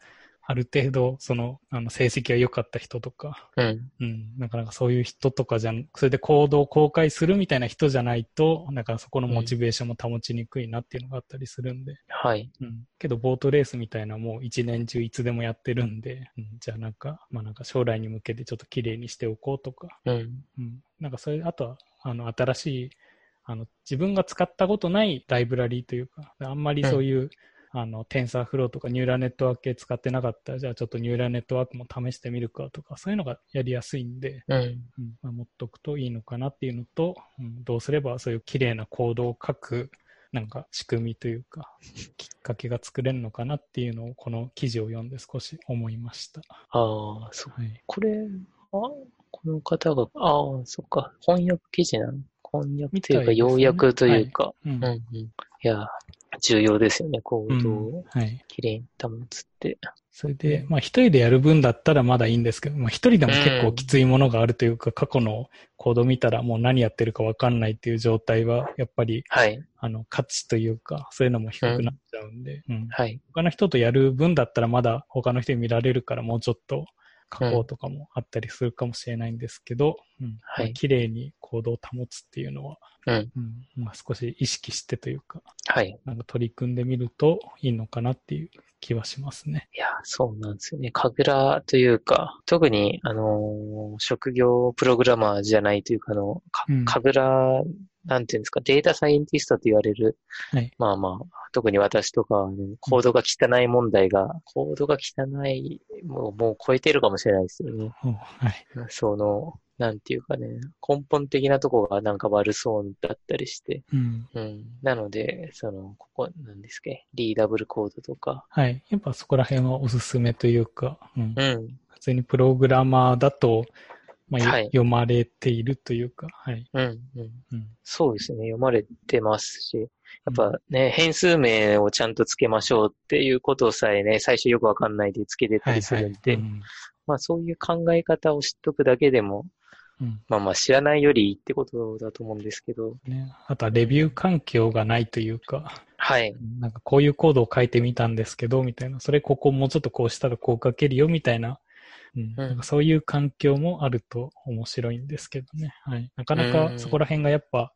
ある程度、その、あの、成績が良かった人とか、うん。うん。なかなかそういう人とかじゃん、それで行動を公開するみたいな人じゃないと、なんかそこのモチベーションも保ちにくいなっていうのがあったりするんで。はい。うん。けど、ボートレースみたいなもう一年中いつでもやってるんで、うん、じゃあなんか、まあなんか将来に向けてちょっと綺麗にしておこうとか、うん。うん。なんかそれ、あとは、あの、新しい、あの、自分が使ったことないライブラリーというか、あんまりそういう、うんあの、テンサーフローとかニューラネットワーク系使ってなかったら、じゃあちょっとニューラネットワークも試してみるかとか、そういうのがやりやすいんで、うん。うんまあ、持っとくといいのかなっていうのと、うん、どうすればそういう綺麗なコードを書く、なんか仕組みというか、きっかけが作れるのかなっていうのを、この記事を読んで少し思いました。ああ、そう。はい、これ、あこの方が、ああ、そっか、翻訳記事なの？翻訳というか、要約というか、うん、うん、うん。いや、重要ですよね、行動を。きれい。に保つって。それで、まあ一人でやる分だったらまだいいんですけど、まあ一人でも結構きついものがあるというか、うん、過去のコード見たらもう何やってるかわかんないっていう状態は、やっぱり、はい、あの、価値というか、そういうのも低くなっちゃうんで、うん、はい。他の人とやる分だったらまだ他の人に見られるからもうちょっと加工とかもあったりするかもしれないんですけど、うん。はい。綺麗に行動を保つっていうのは、うん。うん。まあ少し意識してというか、はい。なんか取り組んでみるといいのかなっていう気はしますね。いや、そうなんですよね。神楽というか、特に、あのー、職業プログラマーじゃないというか、あの、か、神楽なんていうんですか、データサイエンティストと言われる、はい、まあまあ、特に私とか、コードが汚い問題が、コードが汚い、もう、もう超えてるかもしれないですよね。はい。その、なんていうかね、根本的なとこがなんか悪そうだったりして。うん。うん。なので、その、ここ、なんですかリーダブルコードとか。はい。やっぱそこら辺はおすすめというか、うん。うん、普通にプログラマーだと、まあ、はい、読まれているというか、はい。うん、うん、うん。そうですね。読まれてますし、やっぱね、うん、変数名をちゃんとつけましょうっていうことさえね、最初よくわかんないでつけてたりするんで、はいはいうん、まあそういう考え方を知っとくだけでも、うん、まあまあ知らないよりいいってことだと思うんですけど。ね、あとはレビュー環境がないというか、はい。なんかこういうコードを書いてみたんですけど、みたいな、それここもうちょっとこうしたらこう書けるよ、みたいなうん、なんかそういう環境もあると面白いんですけどね。はい。なかなかそこら辺がやっぱ、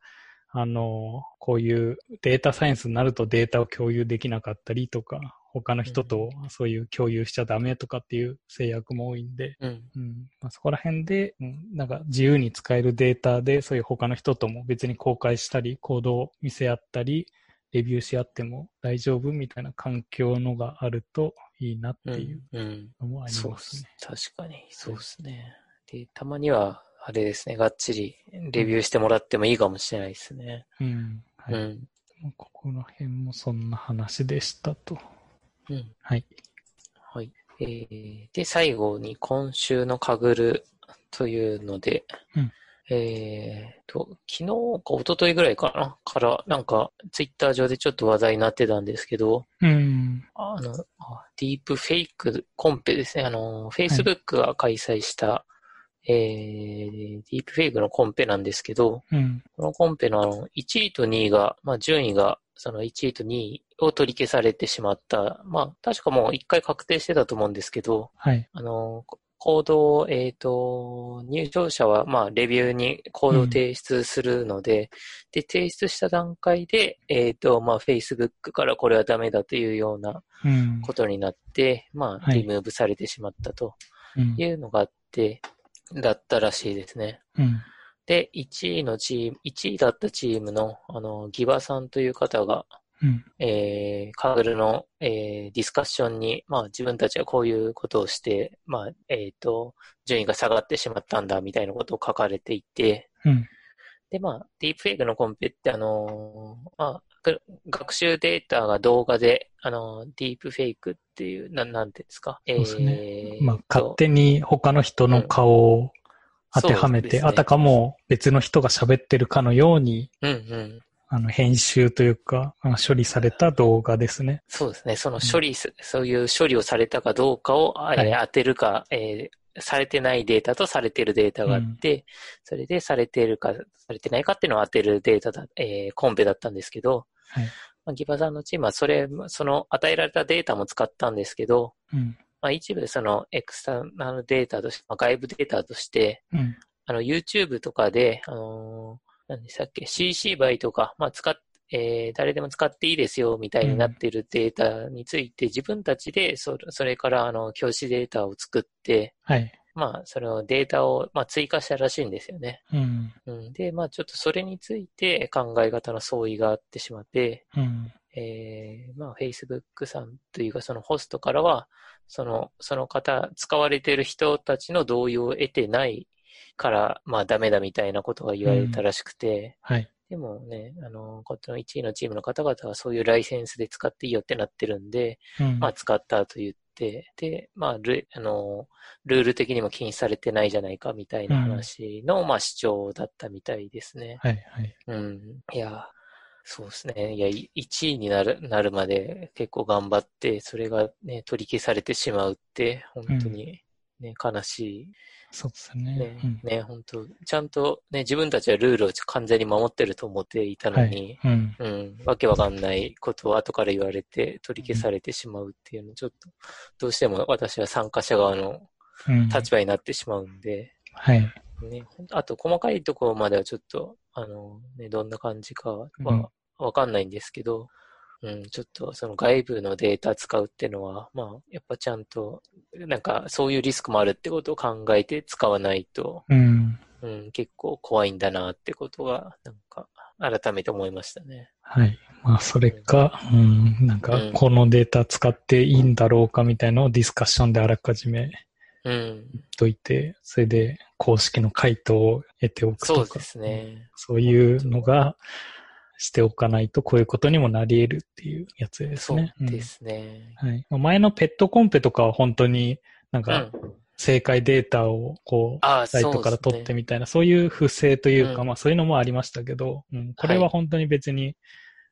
あの、こういうデータサイエンスになるとデータを共有できなかったりとか、他の人とそういう共有しちゃダメとかっていう制約も多いんで、うん、うん、まあ、そこら辺で、うん、なんか自由に使えるデータで、そういう他の人とも別に公開したり、コードを見せ合ったり、レビューし合っても大丈夫みたいな環境のがあると、いいなっていうのもありますね。うんうん、確かに、そうですね。で、たまには、あれですね、がっちりレビューしてもらってもいいかもしれないですね。うん。はい、うん。ここの辺もそんな話でしたと。うん。はい。はい。えー、で、最後に今週のかぐるというので、うん、えー、と、昨日か一昨日ぐらいかな？から、なんか、ツイッター上でちょっと話題になってたんですけど、うん。あの、ディープフェイクコンペですね。あの、Facebook が開催した、はい、えー、ディープフェイクのコンペなんですけど、うん、このコンペのあの、1位と2位が、まあ、順位が、その1位と2位を取り消されてしまった。まあ、確かもう1回確定してたと思うんですけど、はい。あの、コードを、えっ、ー、と、入場者は、まあ、レビューにコードを提出するので、うん、で、提出した段階で、えっ、ー、と、まあ、Facebook からこれはダメだというようなことになって、うん、まあ、リムーブされてしまったというのがあって、だったらしいですね。うん、で、1位のチーム、1位だったチームの、あの、ギバさんという方が、うん、えー、カーグルの、えー、ディスカッションに、まあ自分たちはこういうことをして、まあ、えっ、ー、と、順位が下がってしまったんだみたいなことを書かれていて、うん、で、まあ、ディープフェイクのコンペって、あのー、まあ、学習データが動画で、あの、ディープフェイクっていう、ななんていうんですか？そうですね。まあ、勝手に他の人の顔を当てはめて、うんね、あたかも別の人が喋ってるかのように、うんうん、あの、編集というか、処理された動画ですね。そうですね。その処理、うん、そういう処理をされたかどうかを、はい、当てるか、えー、されてないデータとされてるデータがあって、うん、それでされてるか、されてないかっていうのを当てるデータだ、えー、コンペだったんですけど、はい。まあ、ギバさんのチームはそれ、その与えられたデータも使ったんですけど、うん。まあ、一部そのエクスタナルデータとして、まあ、外部データとして、うん。あの、YouTube とかで、あのー何でしたっけ ?CC バイとか、まあ、使っ、えー、誰でも使っていいですよ、みたいになっているデータについて、うん、自分たちでそ、それから、あの、教師データを作って、はい。まあ、そのデータを、まあ、追加したらしいんですよね。うん。うん、で、まあ、ちょっとそれについて考え方の相違があってしまって、うん。えー、まあ、Facebook さんというか、そのホストからは、その、その方、使われている人たちの同意を得てないから、まあダメだみたいなことが言われたらしくて、うん、はい。でもね、あの、こっちの1位のチームの方々はそういうライセンスで使っていいよってなってるんで、うん、まあ使ったと言って、で、まあル、あの、ルール的にも禁止されてないじゃないかみたいな話の、うん、まあ主張だったみたいですね。はい、はい。うん。いや、そうですね。いや、1位になる、なるまで結構頑張って、それがね、取り消されてしまうって、本当にね、悲しいそうですね。ね、うん、ね本当。ちゃんとね、自分たちはルールを完全に守ってると思っていたのに、はい、うん、うん、わけわかんないことを後から言われて取り消されてしまうっていうの、ちょっと、どうしても私は参加者側の立場になってしまうんで、はい。ね、あと細かいところまではちょっと、あの、ね、どんな感じかはわかんないんですけど、うん、ちょっとその外部のデータ使うっていうのは、まあ、やっぱちゃんと、なんかそういうリスクもあるってことを考えて使わないと、うん、うん、結構怖いんだなってことが、なんか改めて思いましたね。はい。まあ、それか、うん、なんか、このデータ使っていいんだろうかみたいなのをディスカッションであらかじめ、うん。といて、それで公式の回答を得ておくとか。そうですね。そういうのが、しておかないとこういうことにもなり得るっていうやつですね。そうですね。うん、はい。前のペットコンペとかは本当になんか、正解データをこう、サイトから取ってみたいな、そういう不正というか、まあそういうのもありましたけど、うん、これは本当に別に、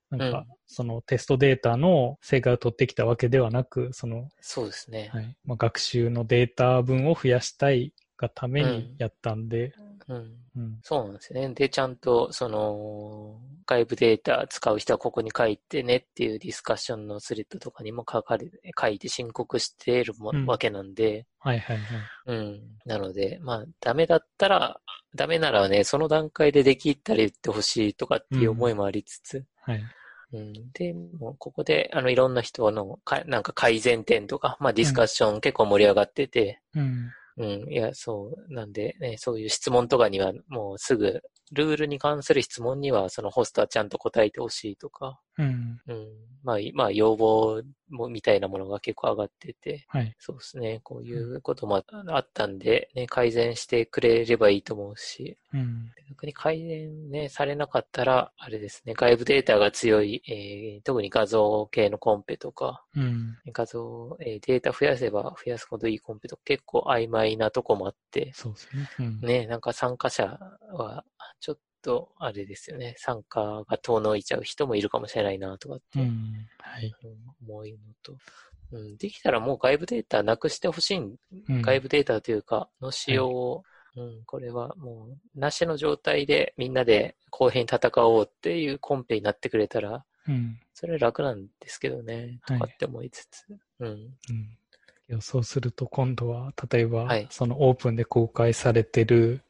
なんか、そのテストデータの正解を取ってきたわけではなく、その、そうですね。はい。まあ、学習のデータ分を増やしたいがためにやったんで、うん。うん、そうなんですね。で、ちゃんと、その、外部データ使う人はここに書いてねっていうディスカッションのスレッドとかにも書かれ、書いて申告しているも、うん、わけなんで。はいはいはい。うん。なので、まあ、ダメだったら、ダメならね、その段階でできたら言ってほしいとかっていう思いもありつつ。はい。うん、で、もうここで、あの、いろんな人のか、なんか改善点とか、まあディスカッション結構盛り上がってて、うん。うん、いや、そう、なんで、ね、そういう質問とかには、もうすぐルールに関する質問には、そのホストはちゃんと答えてほしいとか、うん。うん。まあ、まあ、要望も、みたいなものが結構上がってて、はい。そうですね。こういうこともあったんで、ね、改善してくれればいいと思うし、うん。逆に改善ね、されなかったら、あれですね、外部データが強い、えー、特に画像系のコンペとか、うん。画像、えー、データ増やせば増やすほどいいコンペとか結構曖昧なとこもあって、そうですね。うん、ね、なんか参加者は、ちょっと、あれですよね、参加が遠のいちゃう人もいるかもしれないなとかって、うん、はい、思うのと、うん、できたらもう外部データなくしてほしい、うん、外部データというか、の使用を、はい、うん、これはもう、なしの状態でみんなで公平に戦おうっていうコンペになってくれたら、うん、それは楽なんですけどね、とかって思いつつ、はい、うん。うん、そうすると今度は、例えば、はい、そのオープンで公開されてる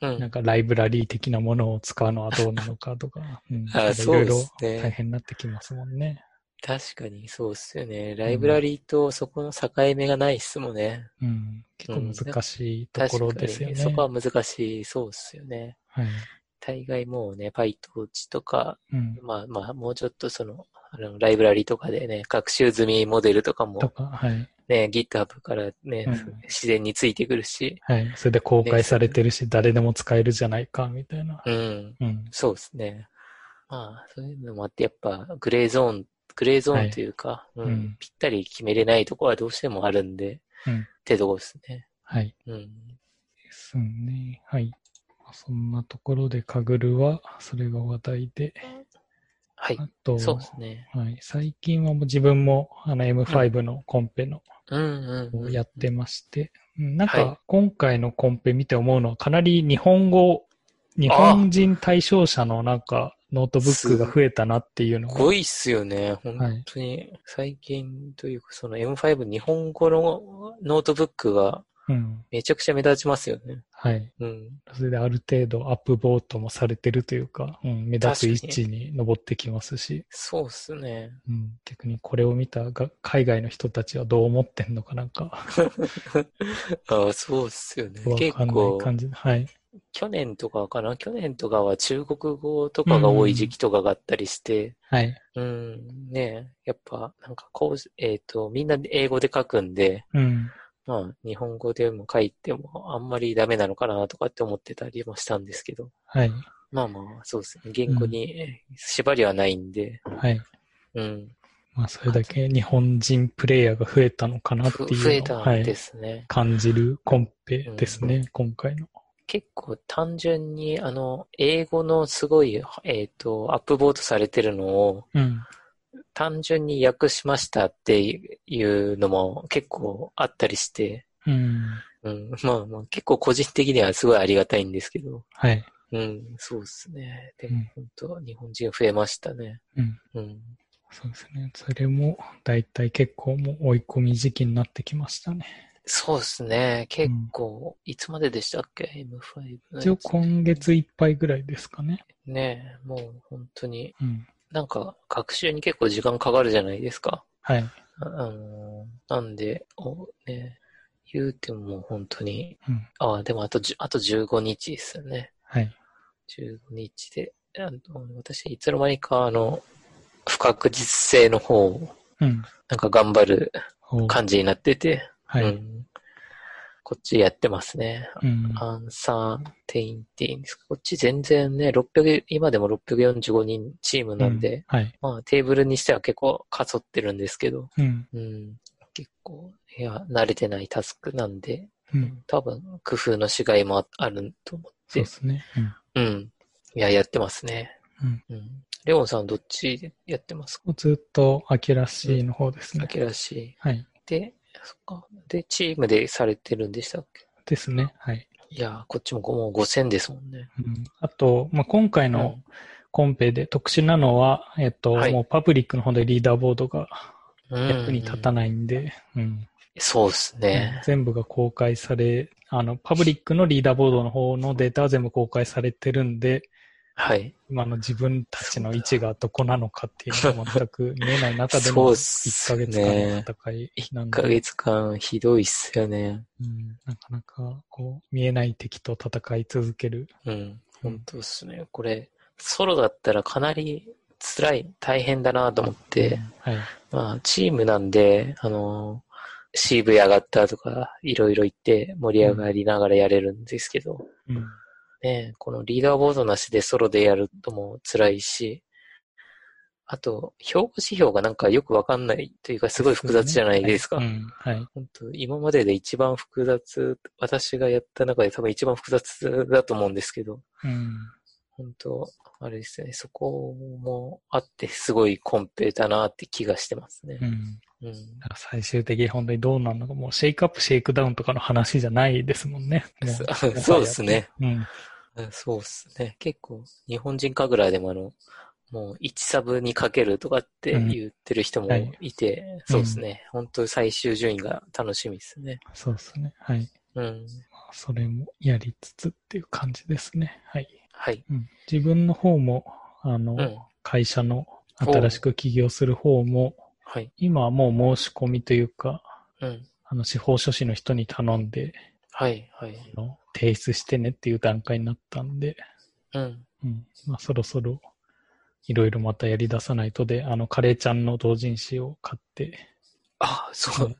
なんかライブラリー的なものを使うのはどうなのかとか、うん、いろいろ大変になってきますもんね。確かにそうっすよね。ライブラリーとそこの境目がないっすもんね。うん。結構難しいところですよね。そこは難しい、そうっすよね。はい。大概もうね、PyTorch とか、うん、まあまあ、もうちょっとその、あの、ライブラリとかでね、学習済みモデルとかも、とか、はい。ね、GitHub からね、うん、自然についてくるし。はい。それで公開されてるし、ね、誰でも使えるじゃないか、みたいな。うん。うん。そうですね。まあ、そういうのもあって、やっぱ、グレーゾーン、グレーゾーンというか、はい、うん、ぴったり決めれないところはどうしてもあるんで、うん。ってとこですね。はい。うん。ですね。はい。そんなところで、カグルは、それが話題で。はい。あと、そうですね。はい。最近はもう自分も、あの M5 のコンペの、うん、やってまして、なんか、今回のコンペ見て思うのは、かなり日本語、日本人対象者のなんか、ノートブックが増えたなっていうのが。すごいっすよね。本当に、最近というか、その M5 日本語のノートブックがうん。めちゃくちゃ目立ちますよね。はい。うん。それである程度 upvote もされてるというか、うん、目立つ位置に登ってきますし。そうっすね。うん。逆にこれを見たが海外の人たちはどう思ってんのかなんか。ああ、そうっすよね。結構。感じ。はい。去年とかかな？去年とかは中国語とかが多い時期とかがあったりして、はい。うん、ねやっぱ、なんかこう、えっ、ー、と、みんな英語で書くんで、うん。まあ、日本語でも書いてもあんまりダメなのかなとかって思ってたりもしたんですけど。はい。まあまあ、そうですね。言語に縛りはないんで。うん、はい。うん。まあ、それだけ日本人プレイヤーが増えたのかなっていう増えたんですね、はい、感じるコンペですね、うん、今回の。結構単純に、あの、英語のすごい、えっ、ー、と、アップボートされてるのを、うん、単純に訳しましたっていうのも結構あったりして、うん。うん、まあまあ結構個人的にはすごいありがたいんですけど。はい。うん、そうですね。でも本当、日本人増えましたね。うん。うん。そうですね。それも大体結構もう追い込み時期になってきましたね。そうですね。結構、うん、いつまででしたっけ ?M5。一応今月いっぱいぐらいですかね。ねえ、もう本当に。うん。なんか、学習に結構時間かかるじゃないですか。はい。あのー、なんで、お、ね、言うても本当に、うん、ああ、でもあと、あと15日ですよね。はい。15日で、あの私、いつの間にか、あの、不確実性の方を、うん、なんか頑張る感じになってて、はい、うん、こっちやってますね。うん、アンサーテインティンですか？こっち全然ね、600、今でも645人チームなんで、うんはい、まあテーブルにしては結構かそってるんですけど、うん、うん、結構、いや、慣れてないタスクなんで、うん、多分工夫のしがいもあると思って。そうですね。うん。うん。いや、やってますね。うん。うん、レオンさんどっちでやってますか？ずっとアキラシーの方ですね。アキラシー。はい。で、そっか。で、チームでされてるんでしたっけ？ですね。はい。いやこっちももう5000ですもんね。うん。あと、まあ、今回のコンペで特殊なのは、えっと、はい、もうパブリックの方でリーダーボードが役に立たないんで、うん、うん。そうですね。全部が公開され、あの、パブリックのリーダーボードの方のデータは全部公開されてるんで、はい。今の自分たちの位置がどこなのかっていうのが全く見えない中での1ヶ月間の戦いなんで。1ヶ月間ひどいっすよね。うん。なかなか、こう、見えない敵と戦い続ける。うん。本当ですね。これ、ソロだったらかなり辛い、大変だなと思って、うん、はい。まあ、チームなんで、あの、CV 上がったとか、いろいろ言って盛り上がりながらやれるんですけど、うん、ね、このリーダーボードなしでソロでやるとも辛いし、あと、評価指標がなんかよくわかんないというか、すごい複雑じゃないですか。はい。うんはい、本当今までで一番複雑、私がやった中で多分一番複雑だと思うんですけど、うん、本当あれですね、そこもあって、すごいコンペだなって気がしてますね。うんうん、最終的に本当にどうなるのか、もうシェイクアップ、シェイクダウンとかの話じゃないですもんね。そうですね。うん、そうですね。結構、日本人神楽でもあの、もう1サブにかけるとかって言ってる人もいて、うんはい、そうですね、うん。本当最終順位が楽しみですね。そうですね。はい。うん。それもやりつつっていう感じですね。はい。はい。うん、自分の方も、あの、うん、会社の新しく起業する方も、はい。今はもう申し込みというか、うん。あの、司法書士の人に頼んで、はい、はい。の提出してねっていう段階になったんで、うん。うん。まあ、そろそろ、いろいろまたやり出さないとで、あの、カレーちゃんの同人誌を買って。あ、そう。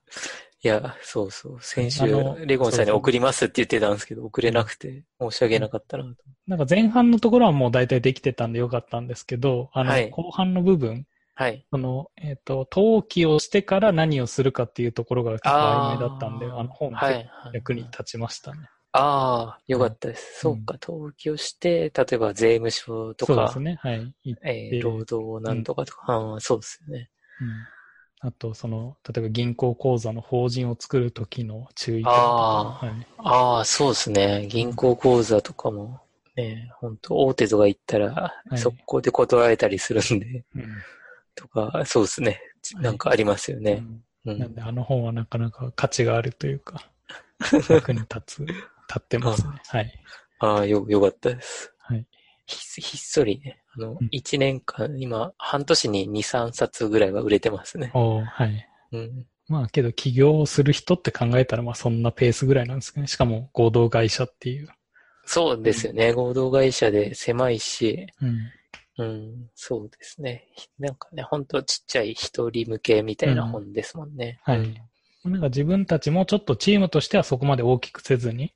いや、そうそう。先週、レゴンさんに送りますって言ってたんですけど、送れなくて申し訳なかったなと。なんか前半のところはもう大体できてたんでよかったんですけど、あの、後半の部分、はい。その、えっ、ー、と、登記をしてから何をするかっていうところが結構曖昧だったんで、あの本が役に立ちましたね。ああ、よかったです。そうか、登記をして、例えば税務署とか、そうですね、はい。えー、労働なんとかとか、うん、そうですよね。うんあと、その、例えば銀行口座の法人を作るときの注意点とか。あ、はい、あ、そうですね。銀行口座とかも、ね、本当大手とか行ったら、速攻で断られたりするんで、うん、とか、そうですね。なんかありますよね。うん、なんで、あの本はなかなか価値があるというか、役に立つ、立ってますね。はい。ああ、よ、よかったです。はい。ひひっそりね、あの、一、うん、年間、今、半年に2、3冊ぐらいは売れてますね。おはい。うん。まあけど起業する人って考えたらまあそんなペースぐらいなんですかね。しかも合同会社っていう。そうですよね。うん、合同会社で狭いし、うん、うん、そうですね。なんかね、ほんとちっちゃい一人向けみたいな本ですもんね。うん、はい。なんか自分たちもちょっとチームとしてはそこまで大きくせずに、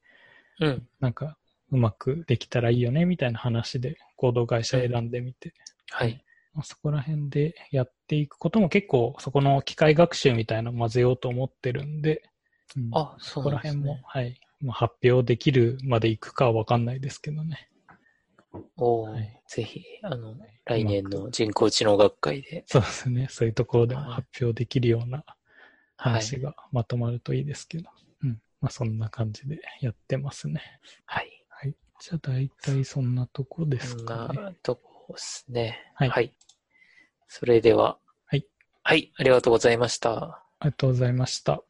うん。なんかうまくできたらいいよね、みたいな話で合同会社選んでみて。はい。そこら辺でやっていくことも結構そこの機械学習みたいなの混ぜようと思ってるんで、うん、あ、そうですね。そこら辺も、はい。まあ、発表できるまでいくかはわかんないですけどね。おはい、ぜひ、あの、来年の人工知能学会で。そうですね。そういうところでも発表できるような話がまとまるといいですけど。はい、うん。まあ、そんな感じでやってますね。はい。はい。じゃあ、大体そんなとこですかね。そんなとこですね。はい。はい。それでは。はい。はい。ありがとうございました。ありがとうございました。